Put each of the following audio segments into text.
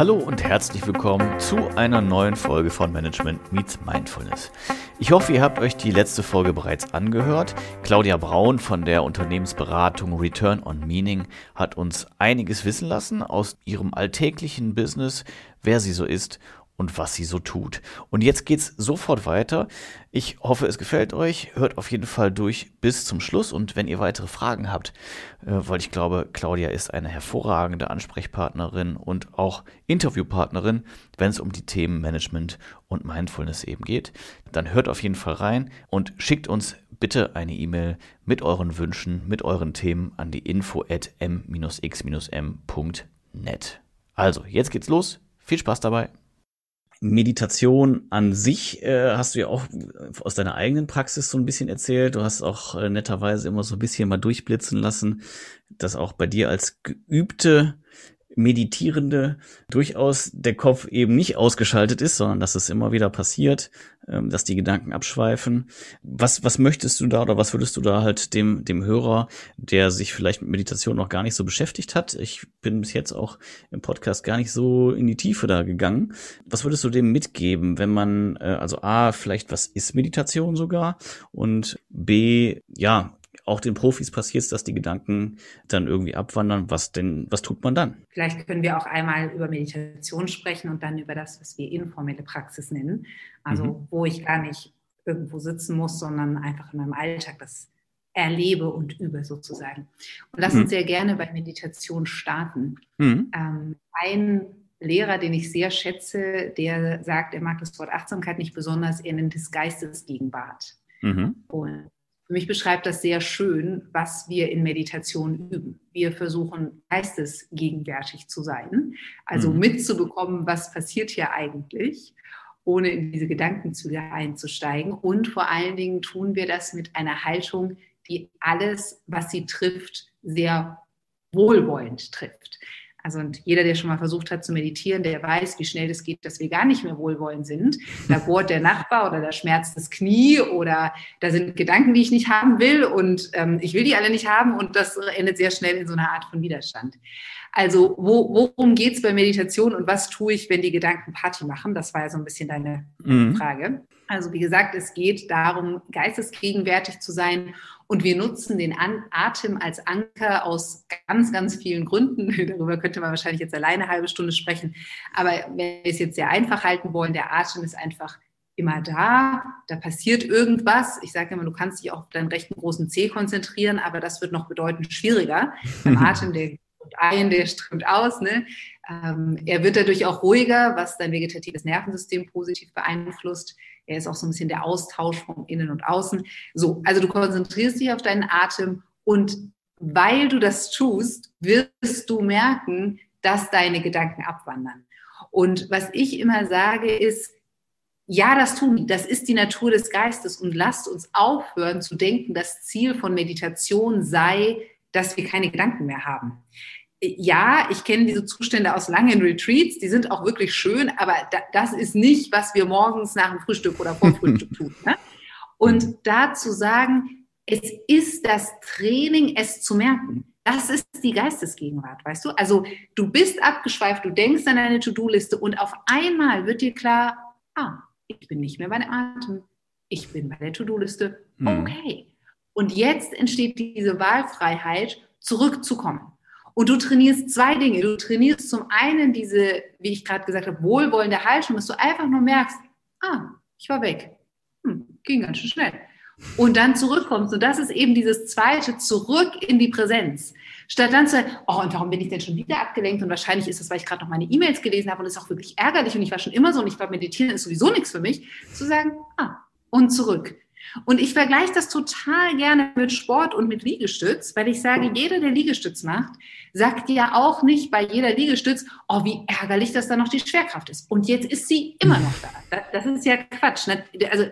Hallo und herzlich willkommen zu einer neuen Folge von Management Meets Mindfulness. Ich hoffe, ihr habt euch die letzte Folge bereits angehört. Claudia Braun von der Unternehmensberatung Return on Meaning hat uns einiges wissen lassen aus ihrem alltäglichen Business, wer sie so ist und was sie so tut. Und jetzt geht's sofort weiter. Ich hoffe, es gefällt euch. Hört auf jeden Fall durch bis zum Schluss. Und wenn ihr weitere Fragen habt, äh, weil ich glaube, Claudia ist eine hervorragende Ansprechpartnerin und auch Interviewpartnerin, wenn es um die Themen Management und Mindfulness eben geht, dann hört auf jeden Fall rein und schickt uns bitte eine E-Mail mit euren Wünschen, mit euren Themen an die info at m-x-m.net. Also, jetzt geht's los. Viel Spaß dabei. Meditation an sich äh, hast du ja auch aus deiner eigenen Praxis so ein bisschen erzählt. Du hast auch äh, netterweise immer so ein bisschen mal durchblitzen lassen, dass auch bei dir als geübte Meditierende durchaus der Kopf eben nicht ausgeschaltet ist, sondern dass es immer wieder passiert, ähm, dass die Gedanken abschweifen. Was, was möchtest du da oder was würdest du da halt dem, dem Hörer, der sich vielleicht mit Meditation noch gar nicht so beschäftigt hat? Ich bin bis jetzt auch im Podcast gar nicht so in die Tiefe da gegangen. Was würdest du dem mitgeben, wenn man, äh, also A, vielleicht was ist Meditation sogar und B, ja, auch den Profis passiert es, dass die Gedanken dann irgendwie abwandern. Was denn, was tut man dann? Vielleicht können wir auch einmal über Meditation sprechen und dann über das, was wir informelle Praxis nennen. Also, mhm. wo ich gar nicht irgendwo sitzen muss, sondern einfach in meinem Alltag das erlebe und übe sozusagen. Und lass mhm. uns sehr gerne bei Meditation starten. Mhm. Ähm, ein Lehrer, den ich sehr schätze, der sagt, er mag das Wort Achtsamkeit nicht besonders, er nennt es Geistesgegenwart. Mhm. Und für mich beschreibt das sehr schön, was wir in Meditation üben. Wir versuchen geistesgegenwärtig zu sein, also mhm. mitzubekommen, was passiert hier eigentlich, ohne in diese Gedankenzüge einzusteigen. Und vor allen Dingen tun wir das mit einer Haltung, die alles, was sie trifft, sehr wohlwollend trifft. Also und jeder, der schon mal versucht hat zu meditieren, der weiß, wie schnell es geht, dass wir gar nicht mehr wohlwollend sind. Da bohrt der Nachbar oder da schmerzt das Knie oder da sind Gedanken, die ich nicht haben will und ähm, ich will die alle nicht haben und das endet sehr schnell in so einer Art von Widerstand. Also wo, worum geht es bei Meditation und was tue ich, wenn die Gedanken Party machen? Das war ja so ein bisschen deine mhm. Frage. Also wie gesagt, es geht darum, geistesgegenwärtig zu sein und wir nutzen den Atem als Anker aus ganz, ganz vielen Gründen. Darüber könnte man wahrscheinlich jetzt alleine eine halbe Stunde sprechen. Aber wenn wir es jetzt sehr einfach halten wollen, der Atem ist einfach immer da, da passiert irgendwas. Ich sage immer, du kannst dich auch auf deinen rechten großen C konzentrieren, aber das wird noch bedeutend schwieriger. Beim Atem, der strömt ein, der strömt aus. Ne? Ähm, er wird dadurch auch ruhiger, was dein vegetatives Nervensystem positiv beeinflusst. Er ist auch so ein bisschen der Austausch von innen und außen. So, also du konzentrierst dich auf deinen Atem und weil du das tust, wirst du merken, dass deine Gedanken abwandern. Und was ich immer sage ist, ja, das tun. Das ist die Natur des Geistes. Und lasst uns aufhören zu denken, das Ziel von Meditation sei, dass wir keine Gedanken mehr haben ja, ich kenne diese Zustände aus langen Retreats, die sind auch wirklich schön, aber da, das ist nicht, was wir morgens nach dem Frühstück oder vor Frühstück tun. Ne? Und mhm. da zu sagen, es ist das Training, es zu merken. Das ist die Geistesgegenwart, weißt du? Also du bist abgeschweift, du denkst an deine To-Do-Liste und auf einmal wird dir klar, ah, ich bin nicht mehr bei dem Atem, ich bin bei der To-Do-Liste. Mhm. Okay. Und jetzt entsteht diese Wahlfreiheit, zurückzukommen. Und du trainierst zwei Dinge. Du trainierst zum einen diese, wie ich gerade gesagt habe, wohlwollende Haltung, dass du einfach nur merkst, ah, ich war weg. Hm, ging ganz schön schnell. Und dann zurückkommst. Und das ist eben dieses zweite, zurück in die Präsenz. Statt dann zu sagen, oh, und warum bin ich denn schon wieder abgelenkt? Und wahrscheinlich ist das, weil ich gerade noch meine E-Mails gelesen habe und es ist auch wirklich ärgerlich und ich war schon immer so und ich glaube, meditieren ist sowieso nichts für mich. Zu sagen, ah, und zurück. Und ich vergleiche das total gerne mit Sport und mit Liegestütz, weil ich sage, jeder, der Liegestütz macht, sagt ja auch nicht bei jeder Liegestütz, oh, wie ärgerlich, dass da noch die Schwerkraft ist. Und jetzt ist sie immer noch da. Das ist ja Quatsch. Ne? Also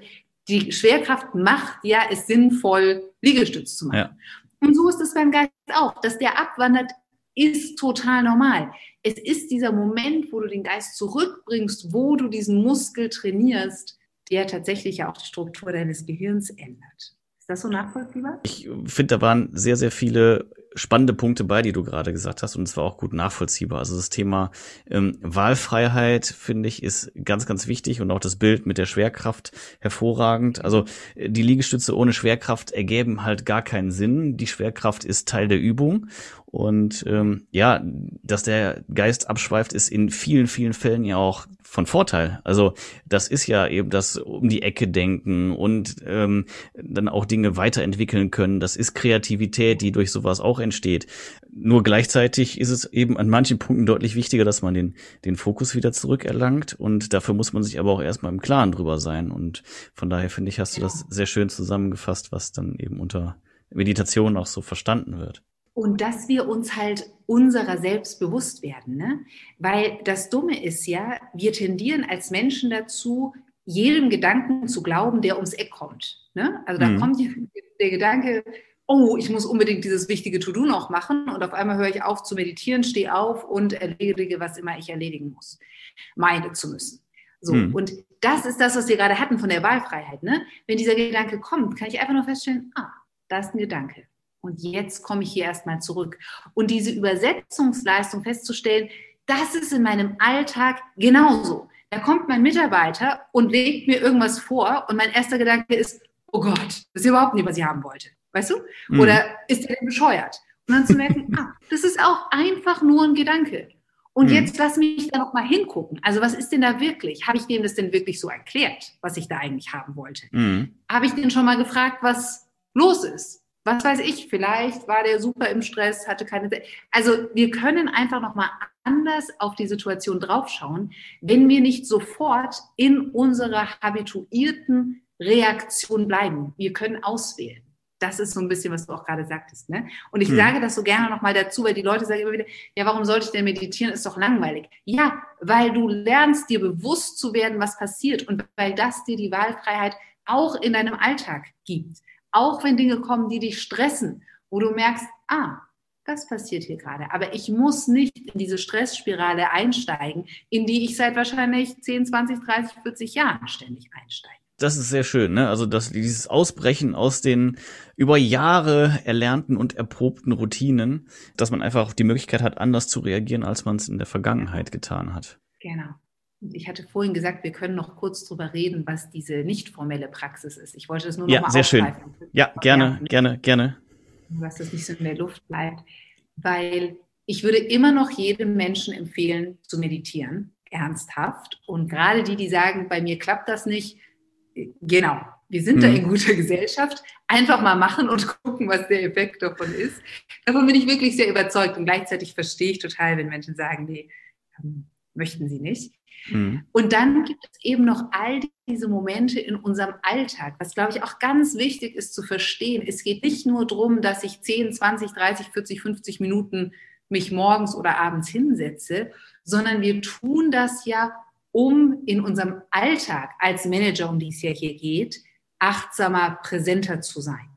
die Schwerkraft macht ja es sinnvoll, Liegestütz zu machen. Ja. Und so ist es beim Geist auch. Dass der abwandert, ist total normal. Es ist dieser Moment, wo du den Geist zurückbringst, wo du diesen Muskel trainierst, der tatsächlich ja auch die Struktur deines Gehirns ändert. Ist das so nachvollziehbar? Ich finde, da waren sehr, sehr viele spannende Punkte bei, die du gerade gesagt hast, und es war auch gut nachvollziehbar. Also das Thema ähm, Wahlfreiheit, finde ich, ist ganz, ganz wichtig und auch das Bild mit der Schwerkraft hervorragend. Also äh, die Liegestütze ohne Schwerkraft ergeben halt gar keinen Sinn. Die Schwerkraft ist Teil der Übung und ähm, ja, dass der Geist abschweift, ist in vielen, vielen Fällen ja auch von Vorteil. Also das ist ja eben das um die Ecke denken und ähm, dann auch Dinge weiterentwickeln können. Das ist Kreativität, die durch sowas auch entsteht. Nur gleichzeitig ist es eben an manchen Punkten deutlich wichtiger, dass man den, den Fokus wieder zurückerlangt. Und dafür muss man sich aber auch erstmal im Klaren drüber sein. Und von daher finde ich, hast du das sehr schön zusammengefasst, was dann eben unter Meditation auch so verstanden wird. Und dass wir uns halt unserer selbst bewusst werden. Ne? Weil das Dumme ist ja, wir tendieren als Menschen dazu, jedem Gedanken zu glauben, der ums Eck kommt. Ne? Also da mhm. kommt der Gedanke, oh, ich muss unbedingt dieses wichtige To-Do noch machen und auf einmal höre ich auf zu meditieren, stehe auf und erledige, was immer ich erledigen muss, meine zu müssen. So, mhm. und das ist das, was wir gerade hatten von der Wahlfreiheit. Ne? Wenn dieser Gedanke kommt, kann ich einfach nur feststellen, ah, da ist ein Gedanke. Und jetzt komme ich hier erstmal zurück. Und diese Übersetzungsleistung festzustellen, das ist in meinem Alltag genauso. Da kommt mein Mitarbeiter und legt mir irgendwas vor und mein erster Gedanke ist, oh Gott, das ist überhaupt nicht, was ich haben wollte. Weißt du? Mhm. Oder ist der denn bescheuert? Und dann zu merken, ah, das ist auch einfach nur ein Gedanke. Und mhm. jetzt lass mich da nochmal hingucken. Also was ist denn da wirklich? Habe ich dem das denn wirklich so erklärt, was ich da eigentlich haben wollte? Mhm. Habe ich den schon mal gefragt, was los ist? was weiß ich, vielleicht war der super im Stress, hatte keine. Also wir können einfach nochmal anders auf die Situation draufschauen, wenn wir nicht sofort in unserer habituierten Reaktion bleiben. Wir können auswählen. Das ist so ein bisschen, was du auch gerade sagtest. Ne? Und ich hm. sage das so gerne nochmal dazu, weil die Leute sagen immer wieder, ja, warum sollte ich denn meditieren? Ist doch langweilig. Ja, weil du lernst, dir bewusst zu werden, was passiert und weil das dir die Wahlfreiheit auch in deinem Alltag gibt. Auch wenn Dinge kommen, die dich stressen, wo du merkst, ah, das passiert hier gerade. Aber ich muss nicht in diese Stressspirale einsteigen, in die ich seit wahrscheinlich 10, 20, 30, 40 Jahren ständig einsteige. Das ist sehr schön, ne? Also dass dieses Ausbrechen aus den über Jahre erlernten und erprobten Routinen, dass man einfach die Möglichkeit hat, anders zu reagieren, als man es in der Vergangenheit getan hat. Genau. Ich hatte vorhin gesagt, wir können noch kurz drüber reden, was diese nicht formelle Praxis ist. Ich wollte das nur noch ja, mal sehr schön. Ja, gerne, gerne, gerne. Was das nicht so in der Luft bleibt, weil ich würde immer noch jedem Menschen empfehlen, zu meditieren, ernsthaft. Und gerade die, die sagen, bei mir klappt das nicht, genau, wir sind mhm. da in guter Gesellschaft. Einfach mal machen und gucken, was der Effekt davon ist. Davon bin ich wirklich sehr überzeugt. Und gleichzeitig verstehe ich total, wenn Menschen sagen, nee, ähm, möchten sie nicht. Mhm. Und dann gibt es eben noch all diese Momente in unserem Alltag, was, glaube ich, auch ganz wichtig ist zu verstehen. Es geht nicht nur darum, dass ich 10, 20, 30, 40, 50 Minuten mich morgens oder abends hinsetze, sondern wir tun das ja, um in unserem Alltag als Manager, um die es ja hier geht, achtsamer, präsenter zu sein.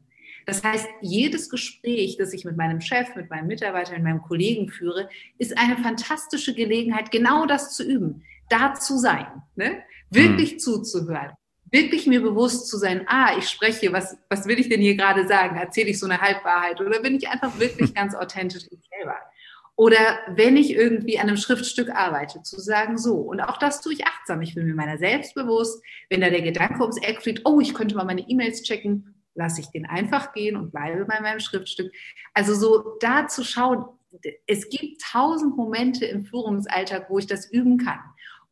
Das heißt, jedes Gespräch, das ich mit meinem Chef, mit meinem Mitarbeiter, mit meinem Kollegen führe, ist eine fantastische Gelegenheit, genau das zu üben da zu sein, ne? wirklich hm. zuzuhören, wirklich mir bewusst zu sein, ah, ich spreche, was, was will ich denn hier gerade sagen? Erzähle ich so eine Halbwahrheit oder bin ich einfach wirklich ganz authentisch ich selber? Oder wenn ich irgendwie an einem Schriftstück arbeite, zu sagen, so, und auch das tue ich achtsam. Ich bin mir meiner selbst bewusst, wenn da der Gedanke ums Eck fliegt, oh, ich könnte mal meine E-Mails checken, lasse ich den einfach gehen und bleibe bei meinem Schriftstück. Also so da zu schauen, es gibt tausend Momente im Führungsalltag, wo ich das üben kann.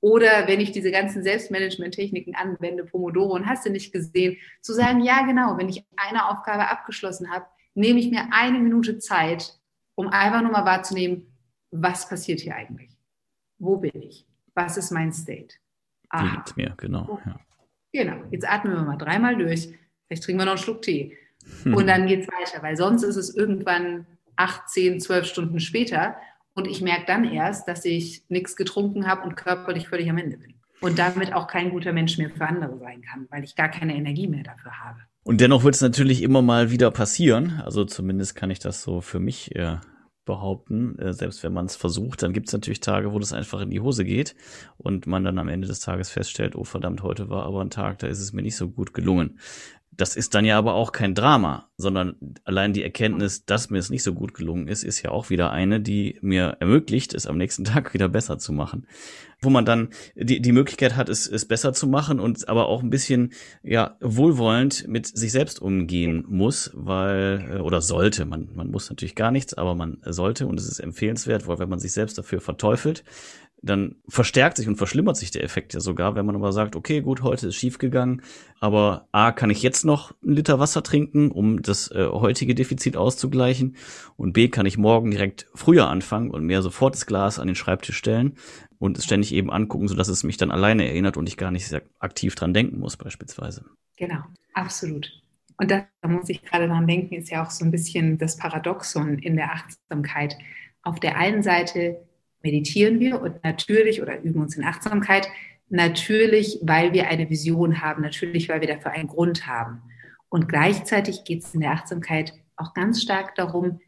Oder wenn ich diese ganzen Selbstmanagement-Techniken anwende, Pomodoro und hast du nicht gesehen, zu sagen, ja genau, wenn ich eine Aufgabe abgeschlossen habe, nehme ich mir eine Minute Zeit, um einfach nur mal wahrzunehmen, was passiert hier eigentlich? Wo bin ich? Was ist mein State? Aha. Geht's mir, genau. Ja. Genau, jetzt atmen wir mal dreimal durch. Vielleicht trinken wir noch einen Schluck Tee. Und dann geht es weiter, weil sonst ist es irgendwann acht, zehn, zwölf Stunden später und ich merke dann erst, dass ich nichts getrunken habe und körperlich völlig am Ende bin. Und damit auch kein guter Mensch mehr für andere sein kann, weil ich gar keine Energie mehr dafür habe. Und dennoch wird es natürlich immer mal wieder passieren. Also zumindest kann ich das so für mich äh, behaupten. Äh, selbst wenn man es versucht, dann gibt es natürlich Tage, wo das einfach in die Hose geht und man dann am Ende des Tages feststellt, oh verdammt, heute war aber ein Tag, da ist es mir nicht so gut gelungen. Das ist dann ja aber auch kein Drama, sondern allein die Erkenntnis, dass mir es nicht so gut gelungen ist, ist ja auch wieder eine, die mir ermöglicht, es am nächsten Tag wieder besser zu machen. Wo man dann die, die Möglichkeit hat, es, es besser zu machen und aber auch ein bisschen ja wohlwollend mit sich selbst umgehen muss, weil äh, oder sollte. Man, man muss natürlich gar nichts, aber man sollte und es ist empfehlenswert, weil wenn man sich selbst dafür verteufelt, dann verstärkt sich und verschlimmert sich der Effekt ja sogar, wenn man aber sagt, okay, gut, heute ist schief gegangen, aber A, kann ich jetzt noch einen Liter Wasser trinken, um das äh, heutige Defizit auszugleichen und B, kann ich morgen direkt früher anfangen und mir sofort das Glas an den Schreibtisch stellen und es ständig eben angucken, sodass es mich dann alleine erinnert und ich gar nicht sehr aktiv dran denken muss beispielsweise. Genau, absolut. Und da muss ich gerade dran denken, ist ja auch so ein bisschen das Paradoxon in der Achtsamkeit. Auf der einen Seite meditieren wir und natürlich oder üben uns in Achtsamkeit, natürlich, weil wir eine Vision haben, natürlich, weil wir dafür einen Grund haben. Und gleichzeitig geht es in der Achtsamkeit auch ganz stark darum,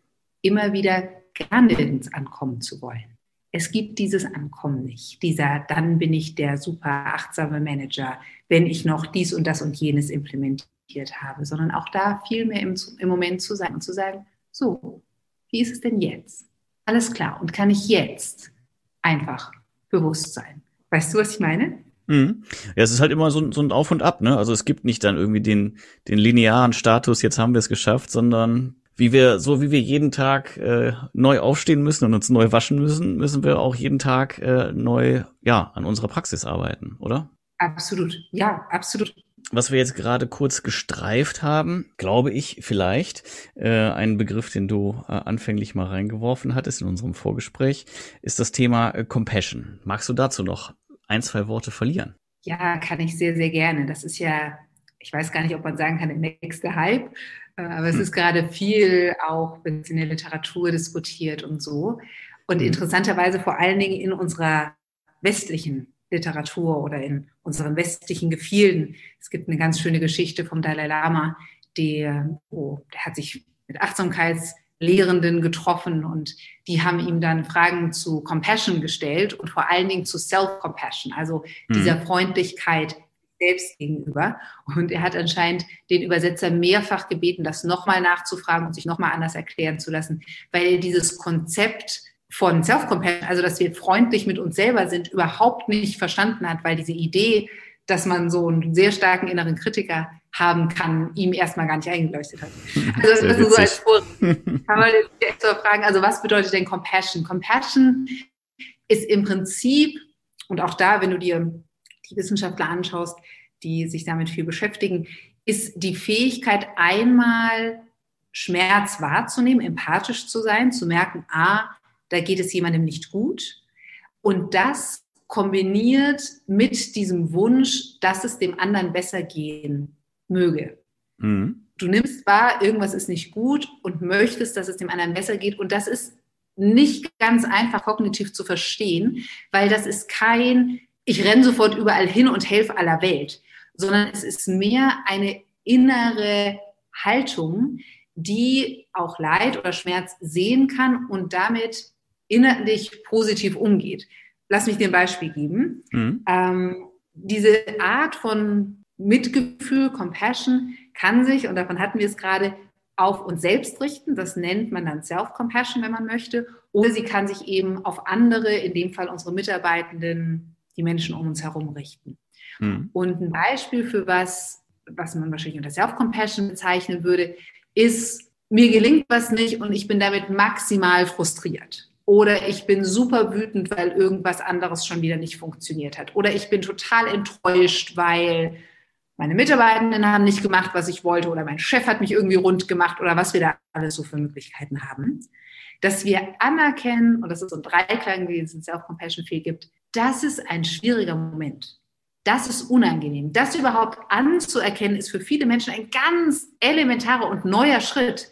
immer wieder gerne ins Ankommen zu wollen. Es gibt dieses Ankommen nicht. Dieser, dann bin ich der super achtsame Manager, wenn ich noch dies und das und jenes implementiert habe, sondern auch da viel mehr im, im Moment zu sein und zu sagen, so, wie ist es denn jetzt? Alles klar. Und kann ich jetzt einfach bewusst sein? Weißt du, was ich meine? Mhm. Ja, es ist halt immer so, so ein Auf und Ab, ne? Also es gibt nicht dann irgendwie den, den linearen Status, jetzt haben wir es geschafft, sondern wie wir, so wie wir jeden Tag äh, neu aufstehen müssen und uns neu waschen müssen, müssen wir auch jeden Tag äh, neu, ja, an unserer Praxis arbeiten, oder? Absolut, ja, absolut was wir jetzt gerade kurz gestreift haben, glaube ich vielleicht, äh, ein Begriff, den du äh, anfänglich mal reingeworfen hattest in unserem Vorgespräch, ist das Thema äh, Compassion. Magst du dazu noch ein, zwei Worte verlieren? Ja, kann ich sehr, sehr gerne. Das ist ja, ich weiß gar nicht, ob man sagen kann, der nächste Hype, äh, aber es hm. ist gerade viel auch in der Literatur diskutiert und so. Und hm. interessanterweise vor allen Dingen in unserer westlichen Literatur oder in unseren westlichen Gefilden. Es gibt eine ganz schöne Geschichte vom Dalai Lama, der, oh, der hat sich mit Achtsamkeitslehrenden getroffen und die haben ihm dann Fragen zu Compassion gestellt und vor allen Dingen zu Self-Compassion, also mhm. dieser Freundlichkeit selbst gegenüber. Und er hat anscheinend den Übersetzer mehrfach gebeten, das nochmal nachzufragen und sich nochmal anders erklären zu lassen, weil er dieses Konzept von Self-Compassion, also dass wir freundlich mit uns selber sind, überhaupt nicht verstanden hat, weil diese Idee, dass man so einen sehr starken inneren Kritiker haben kann, ihm erstmal gar nicht eingeleuchtet hat. Also das ist so als Spur. Kann man so fragen, also was bedeutet denn Compassion? Compassion ist im Prinzip, und auch da, wenn du dir die Wissenschaftler anschaust, die sich damit viel beschäftigen, ist die Fähigkeit einmal Schmerz wahrzunehmen, empathisch zu sein, zu merken, ah, da geht es jemandem nicht gut. Und das kombiniert mit diesem Wunsch, dass es dem anderen besser gehen möge. Mhm. Du nimmst wahr, irgendwas ist nicht gut und möchtest, dass es dem anderen besser geht. Und das ist nicht ganz einfach kognitiv zu verstehen, weil das ist kein, ich renne sofort überall hin und helfe aller Welt, sondern es ist mehr eine innere Haltung, die auch Leid oder Schmerz sehen kann und damit innerlich positiv umgeht. Lass mich dir ein Beispiel geben. Mhm. Ähm, diese Art von Mitgefühl, Compassion kann sich, und davon hatten wir es gerade, auf uns selbst richten. Das nennt man dann Self-Compassion, wenn man möchte. Oder sie kann sich eben auf andere, in dem Fall unsere Mitarbeitenden, die Menschen um uns herum richten. Mhm. Und ein Beispiel für was, was man wahrscheinlich unter Self-Compassion bezeichnen würde, ist, mir gelingt was nicht und ich bin damit maximal frustriert. Oder ich bin super wütend, weil irgendwas anderes schon wieder nicht funktioniert hat. Oder ich bin total enttäuscht, weil meine Mitarbeitenden haben nicht gemacht, was ich wollte. Oder mein Chef hat mich irgendwie rund gemacht. Oder was wir da alles so für Möglichkeiten haben. Dass wir anerkennen, und das ist so ein Dreiklang, wie es in Self-Compassion viel gibt, das ist ein schwieriger Moment. Das ist unangenehm. Das überhaupt anzuerkennen, ist für viele Menschen ein ganz elementarer und neuer Schritt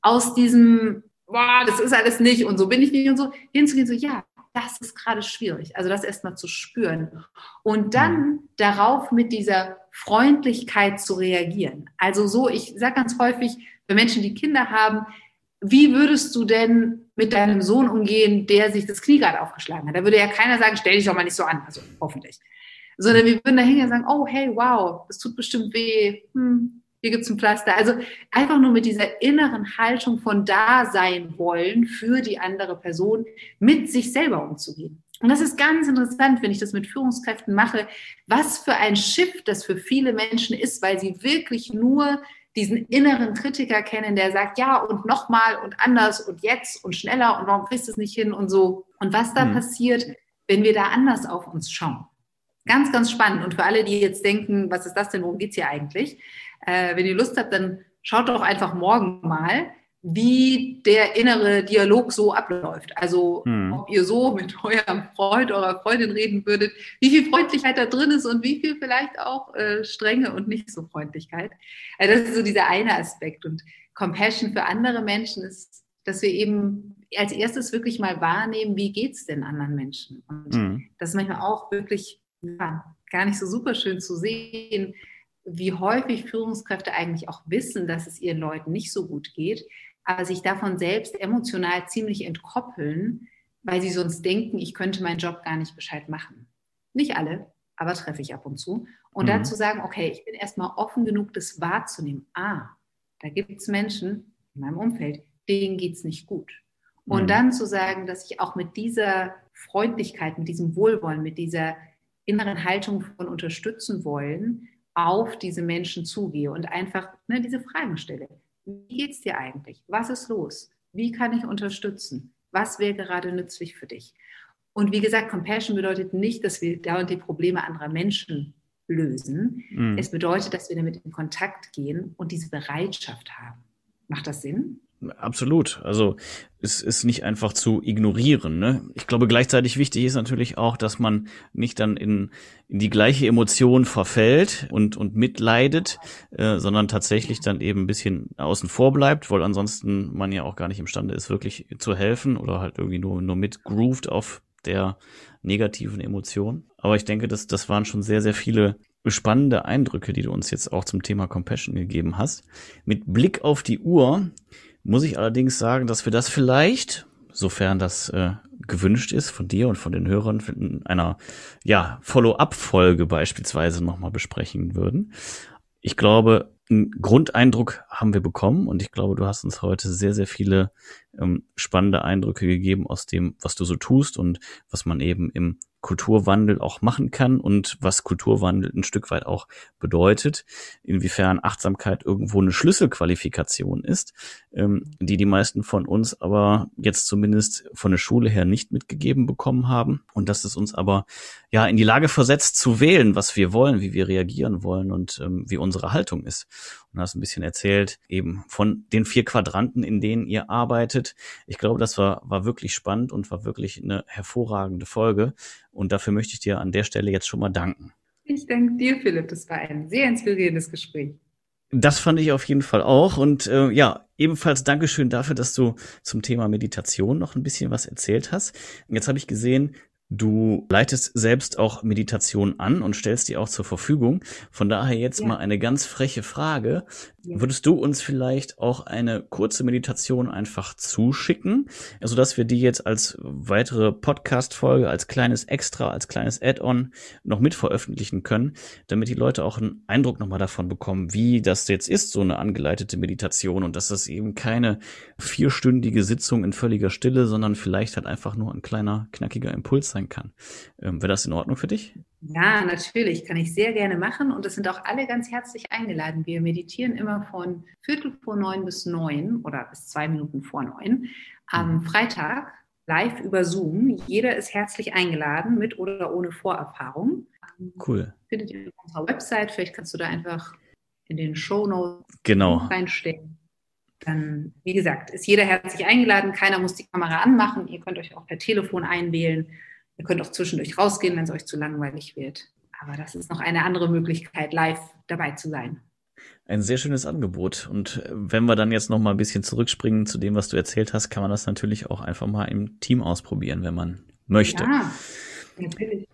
aus diesem boah, das ist alles nicht und so bin ich nicht und so, hinzugehen, so, ja, das ist gerade schwierig. Also das erstmal zu spüren und dann mhm. darauf mit dieser Freundlichkeit zu reagieren. Also so, ich sage ganz häufig, bei Menschen, die Kinder haben, wie würdest du denn mit deinem Sohn umgehen, der sich das Knie gerade aufgeschlagen hat? Da würde ja keiner sagen, stell dich doch mal nicht so an, also hoffentlich. Sondern wir würden da hingehen und sagen, oh hey, wow, das tut bestimmt weh. Hm, hier gibt es ein Pflaster. Also einfach nur mit dieser inneren Haltung von da sein wollen für die andere Person, mit sich selber umzugehen. Und das ist ganz interessant, wenn ich das mit Führungskräften mache, was für ein Schiff das für viele Menschen ist, weil sie wirklich nur diesen inneren Kritiker kennen, der sagt, ja und nochmal und anders und jetzt und schneller und warum kriegst du es nicht hin und so. Und was da mhm. passiert, wenn wir da anders auf uns schauen. Ganz, ganz spannend. Und für alle, die jetzt denken, was ist das denn, worum geht es hier eigentlich? Äh, wenn ihr Lust habt, dann schaut doch einfach morgen mal, wie der innere Dialog so abläuft. Also hm. ob ihr so mit eurem Freund, eurer Freundin reden würdet, wie viel Freundlichkeit da drin ist und wie viel vielleicht auch äh, Strenge und nicht so Freundlichkeit. Also das ist so dieser eine Aspekt. Und Compassion für andere Menschen ist, dass wir eben als erstes wirklich mal wahrnehmen, wie geht es denn anderen Menschen. Und hm. das ist manchmal auch wirklich ja, gar nicht so super schön zu sehen, wie häufig Führungskräfte eigentlich auch wissen, dass es ihren Leuten nicht so gut geht, aber sich davon selbst emotional ziemlich entkoppeln, weil sie sonst denken, ich könnte meinen Job gar nicht Bescheid machen. Nicht alle, aber treffe ich ab und zu. Und mhm. dazu sagen, okay, ich bin erstmal offen genug, das wahrzunehmen. Ah, da gibt es Menschen in meinem Umfeld, denen geht es nicht gut. Und mhm. dann zu sagen, dass ich auch mit dieser Freundlichkeit, mit diesem Wohlwollen, mit dieser inneren Haltung von unterstützen wollen, auf diese Menschen zugehe und einfach ne, diese Fragen stelle. Wie geht es dir eigentlich? Was ist los? Wie kann ich unterstützen? Was wäre gerade nützlich für dich? Und wie gesagt, Compassion bedeutet nicht, dass wir dauernd die Probleme anderer Menschen lösen. Mhm. Es bedeutet, dass wir damit in Kontakt gehen und diese Bereitschaft haben. Macht das Sinn? Absolut. Also es ist nicht einfach zu ignorieren. Ne? Ich glaube, gleichzeitig wichtig ist natürlich auch, dass man nicht dann in, in die gleiche Emotion verfällt und, und mitleidet, äh, sondern tatsächlich dann eben ein bisschen außen vor bleibt, weil ansonsten man ja auch gar nicht imstande ist, wirklich zu helfen oder halt irgendwie nur, nur mitgrooved auf der negativen Emotion. Aber ich denke, das, das waren schon sehr, sehr viele spannende Eindrücke, die du uns jetzt auch zum Thema Compassion gegeben hast. Mit Blick auf die Uhr muss ich allerdings sagen, dass wir das vielleicht, sofern das äh, gewünscht ist von dir und von den Hörern, in einer ja, Follow-up-Folge beispielsweise nochmal besprechen würden. Ich glaube, einen Grundeindruck haben wir bekommen und ich glaube, du hast uns heute sehr, sehr viele ähm, spannende Eindrücke gegeben aus dem, was du so tust und was man eben im Kulturwandel auch machen kann und was Kulturwandel ein Stück weit auch bedeutet, inwiefern Achtsamkeit irgendwo eine Schlüsselqualifikation ist, ähm, die die meisten von uns aber jetzt zumindest von der Schule her nicht mitgegeben bekommen haben und dass es uns aber ja in die Lage versetzt zu wählen, was wir wollen, wie wir reagieren wollen und ähm, wie unsere Haltung ist. Und hast ein bisschen erzählt eben von den vier Quadranten, in denen ihr arbeitet. Ich glaube, das war, war wirklich spannend und war wirklich eine hervorragende Folge. Und dafür möchte ich dir an der Stelle jetzt schon mal danken. Ich danke dir, Philipp. Das war ein sehr inspirierendes Gespräch. Das fand ich auf jeden Fall auch. Und äh, ja, ebenfalls Dankeschön dafür, dass du zum Thema Meditation noch ein bisschen was erzählt hast. Jetzt habe ich gesehen, Du leitest selbst auch Meditation an und stellst die auch zur Verfügung. Von daher jetzt ja. mal eine ganz freche Frage. Würdest du uns vielleicht auch eine kurze Meditation einfach zuschicken, sodass wir die jetzt als weitere Podcast-Folge, als kleines Extra, als kleines Add-on noch mit veröffentlichen können, damit die Leute auch einen Eindruck nochmal davon bekommen, wie das jetzt ist, so eine angeleitete Meditation und dass das eben keine vierstündige Sitzung in völliger Stille, sondern vielleicht halt einfach nur ein kleiner, knackiger Impuls sein kann. Ähm, Wäre das in Ordnung für dich? Ja, natürlich, kann ich sehr gerne machen und es sind auch alle ganz herzlich eingeladen. Wir meditieren immer von Viertel vor neun bis neun oder bis zwei Minuten vor neun am mhm. Freitag live über Zoom. Jeder ist herzlich eingeladen, mit oder ohne Vorerfahrung. Cool. Findet ihr auf unserer Website. Vielleicht kannst du da einfach in den Show Notes genau. reinstellen. Dann, wie gesagt, ist jeder herzlich eingeladen. Keiner muss die Kamera anmachen. Ihr könnt euch auch per Telefon einwählen. Ihr könnt auch zwischendurch rausgehen, wenn es euch zu langweilig wird. Aber das ist noch eine andere Möglichkeit, live dabei zu sein. Ein sehr schönes Angebot. Und wenn wir dann jetzt noch mal ein bisschen zurückspringen zu dem, was du erzählt hast, kann man das natürlich auch einfach mal im Team ausprobieren, wenn man möchte. Ja, natürlich.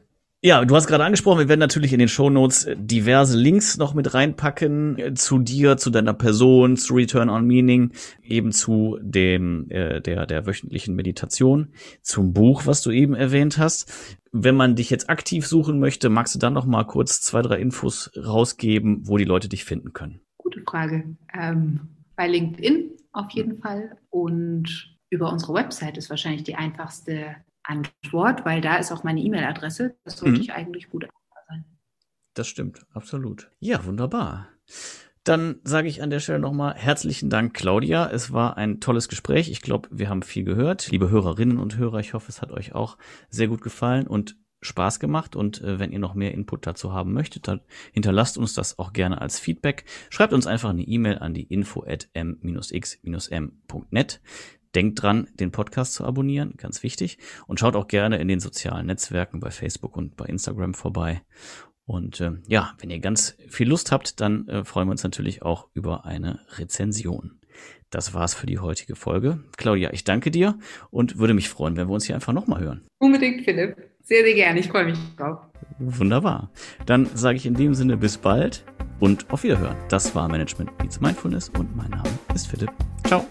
Ja, du hast gerade angesprochen, wir werden natürlich in den Show Notes äh, diverse Links noch mit reinpacken äh, zu dir, zu deiner Person, zu Return on Meaning, eben zu dem äh, der der wöchentlichen Meditation, zum Buch, was du eben erwähnt hast. Wenn man dich jetzt aktiv suchen möchte, magst du dann noch mal kurz zwei drei Infos rausgeben, wo die Leute dich finden können? Gute Frage. Ähm, bei LinkedIn auf jeden Fall und über unsere Website ist wahrscheinlich die einfachste Antwort, weil da ist auch meine E-Mail-Adresse. Das sollte mhm. ich eigentlich gut sein. Das stimmt, absolut. Ja, wunderbar. Dann sage ich an der Stelle nochmal herzlichen Dank, Claudia. Es war ein tolles Gespräch. Ich glaube, wir haben viel gehört. Liebe Hörerinnen und Hörer, ich hoffe, es hat euch auch sehr gut gefallen und Spaß gemacht. Und äh, wenn ihr noch mehr Input dazu haben möchtet, dann hinterlasst uns das auch gerne als Feedback. Schreibt uns einfach eine E-Mail an die info at m-x-m.net. Denkt dran, den Podcast zu abonnieren, ganz wichtig. Und schaut auch gerne in den sozialen Netzwerken bei Facebook und bei Instagram vorbei. Und äh, ja, wenn ihr ganz viel Lust habt, dann äh, freuen wir uns natürlich auch über eine Rezension. Das war's für die heutige Folge. Claudia, ich danke dir und würde mich freuen, wenn wir uns hier einfach nochmal hören. Unbedingt, Philipp. Sehr, sehr gerne. Ich freue mich drauf. Wunderbar. Dann sage ich in dem Sinne bis bald und auf Wiederhören. Das war Management Meets Mindfulness und mein Name ist Philipp. Ciao.